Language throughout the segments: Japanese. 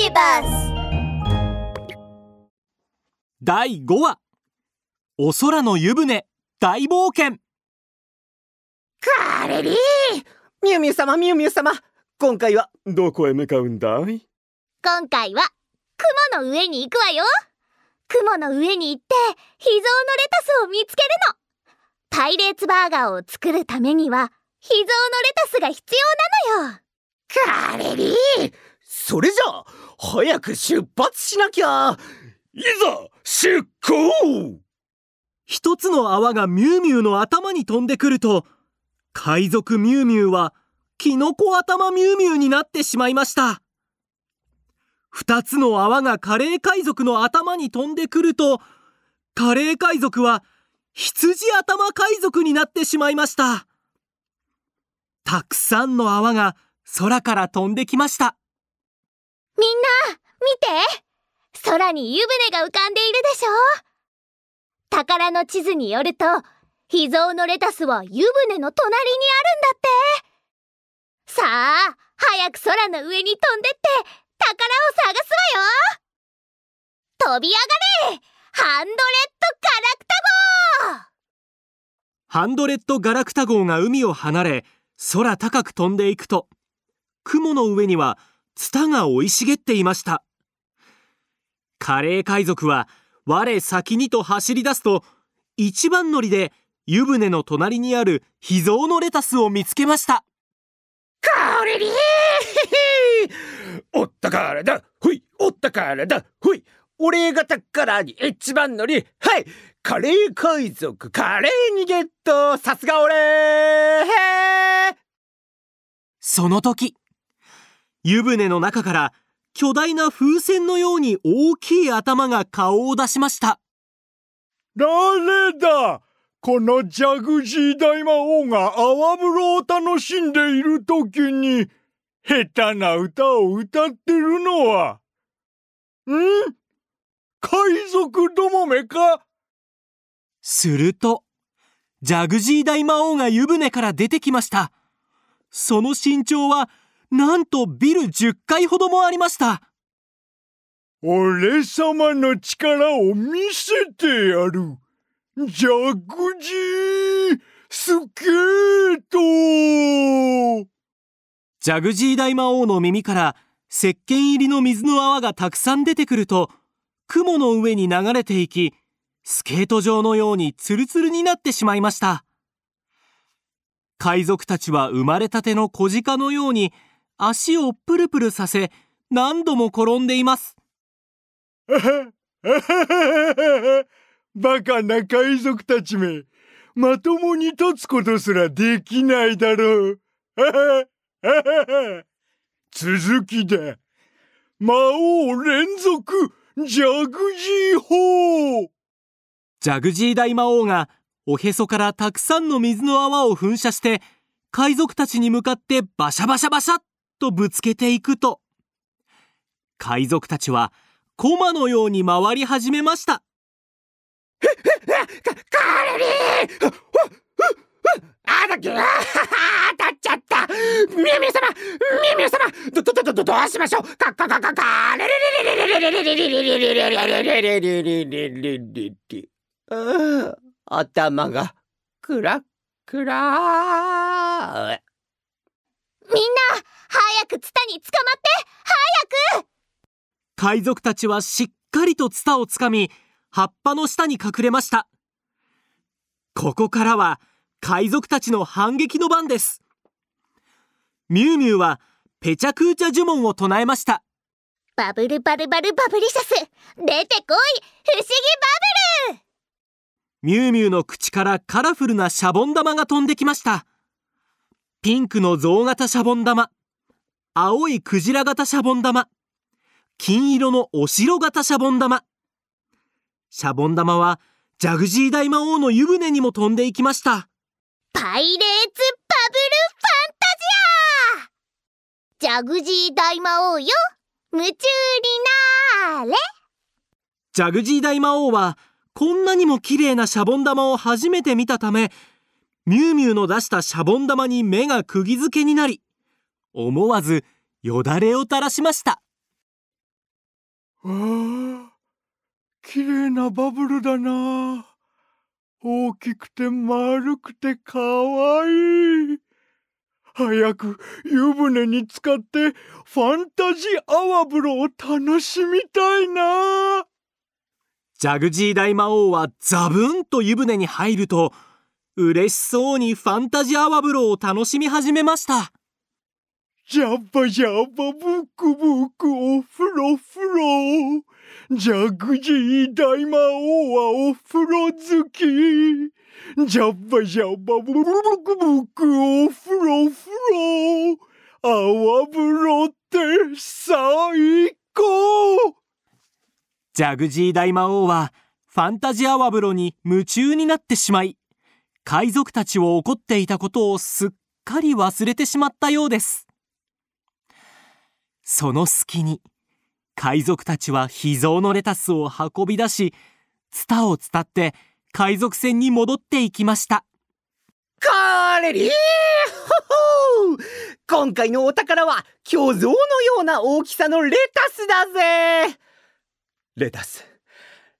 ビバス第5話。お空の湯船大冒険。カレリー。ミュウミュウ様ミュウミュウ様。今回はどこへ向かうんだい？今回は雲の上に行くわよ。雲の上に行って秘蔵のレタスを見つけるの。パイレーツバーガーを作るためには秘蔵のレタスが必要なのよ。カレリーそれじゃあ早く出発しなきゃ。いざ出航!一つの泡がミュウミュウの頭に飛んでくると海賊ミュウミュウはキノコ頭ミュウミュウになってしまいました。二つの泡がカレー海賊の頭に飛んでくるとカレー海賊は羊頭海賊になってしまいました。たくさんの泡が空から飛んできました。みんな見て空に湯船が浮かんでいるでしょ。宝の地図によると秘蔵のレタスは湯船の隣にあるんだって。さあ早く空の上に飛んでって宝を探すわよ。飛び上がれハンドレッドガラクタ号ハンドレッドガラクタ号が海を離れ空高く飛んでいくと。雲の上にはツタが生い茂っていました。カレー海賊は我先にと走り出すと一番乗りで湯船の隣にある秘蔵のレタスを見つけました。カレリー！おったからだ。ほい！おったからだ。ほい！俺が宝に一番乗り。はい！カレー海賊カレーにゲットさすが俺！その時湯船の中から巨大な風船のように大きい頭が顔を出しました。誰だ？このジャグジー大魔王が泡風呂を楽しんでいる時に下手な歌を歌ってるのは。ん？海賊どもめか？するとジャグジー大魔王が湯船から出てきました。その身長はなんとビル10階ほどもありました。俺様の力を見せてやる。ジャグジースケートジャグジー大魔王の耳から石鹸入りの水の泡がたくさん出てくると雲の上に流れていきスケート場のようにツルツルになってしまいました。海賊たちは生まれたての小鹿のように足をプルプルさせ何度も転んでいます。バカな海賊たちめ。まともに立つことすらできないだろう。続きだ魔王連続ジャグジー砲。ジャグジー大魔王がおへそからたくさんの水の泡を噴射して海賊たちに向かってバシャバシャバシャッとぶつけていくと。海賊たちはコマのように回り始めました。あだけ当たっちゃったミミ様ミミ様どどどどどうしましょうかかかかかレレレレレレレレレレレレレレレレレレレ頭がクラクラみんな早くツタに捕まって早く。海賊たちはしっかりとツタをつかみ葉っぱの下に隠れました。ここからは海賊たちの反撃の番です。ミュウミュウはペチャクーチャ呪文を唱えました。バブルバルバルバブリシャス。出てこい不思議バブル。ミュウミュウの口からカラフルなシャボン玉が飛んできました。ピンクの象型シャボン玉青いクジラ型シャボン玉。金色のお城型シャボン玉。シャボン玉はジャグジー大魔王の湯船にも飛んでいきました。パイレーツバブルファンタジア！ジャグジー大魔王よ。夢中になーれ。ジャグジー大魔王はこんなにも綺麗なシャボン玉を初めて見たためミュウミュウの出したシャボン玉に目が釘付けになり思わずよだれを垂らしました。わあ綺麗なバブルだな。大きくて丸くてかわい。い早く湯船に浸かってファンタジー泡風呂を楽しみたいな。ジャグジー大魔王はザブンと湯船に入ると嬉しそうにファンタジー泡風呂を楽しみ始めましたジャバジャバブックブックお風呂風呂。ジャグジー大魔王はお風呂好き。ジャバジャバブックブックお風呂風呂。泡風呂って最高。ジャグジー大魔王はファンタジア泡風呂に夢中になってしまい海賊たちを怒っていたことをすっかり忘れてしまったようです。その隙に海賊たちは秘蔵のレタスを運び出しツタを伝って海賊船に戻っていきました。これりー!ほほ!ー今回のお宝は巨像のような大きさのレタスだぜ!レタス。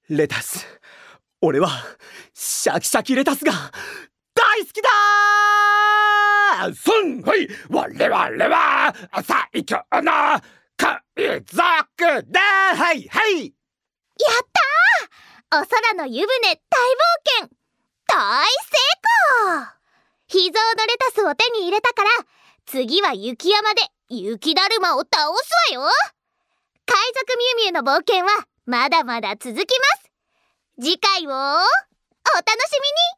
レタス。俺はシャキシャキレタスが大好きだすん。はい。我々は最強の海賊だはいはい。やったー。お空の湯船大冒険。大成功。秘蔵のレタスを手に入れたから次は雪山で雪だるまを倒すわよ。海賊ミュウミュウの冒険はまだまだ続きます。次回をお楽しみに。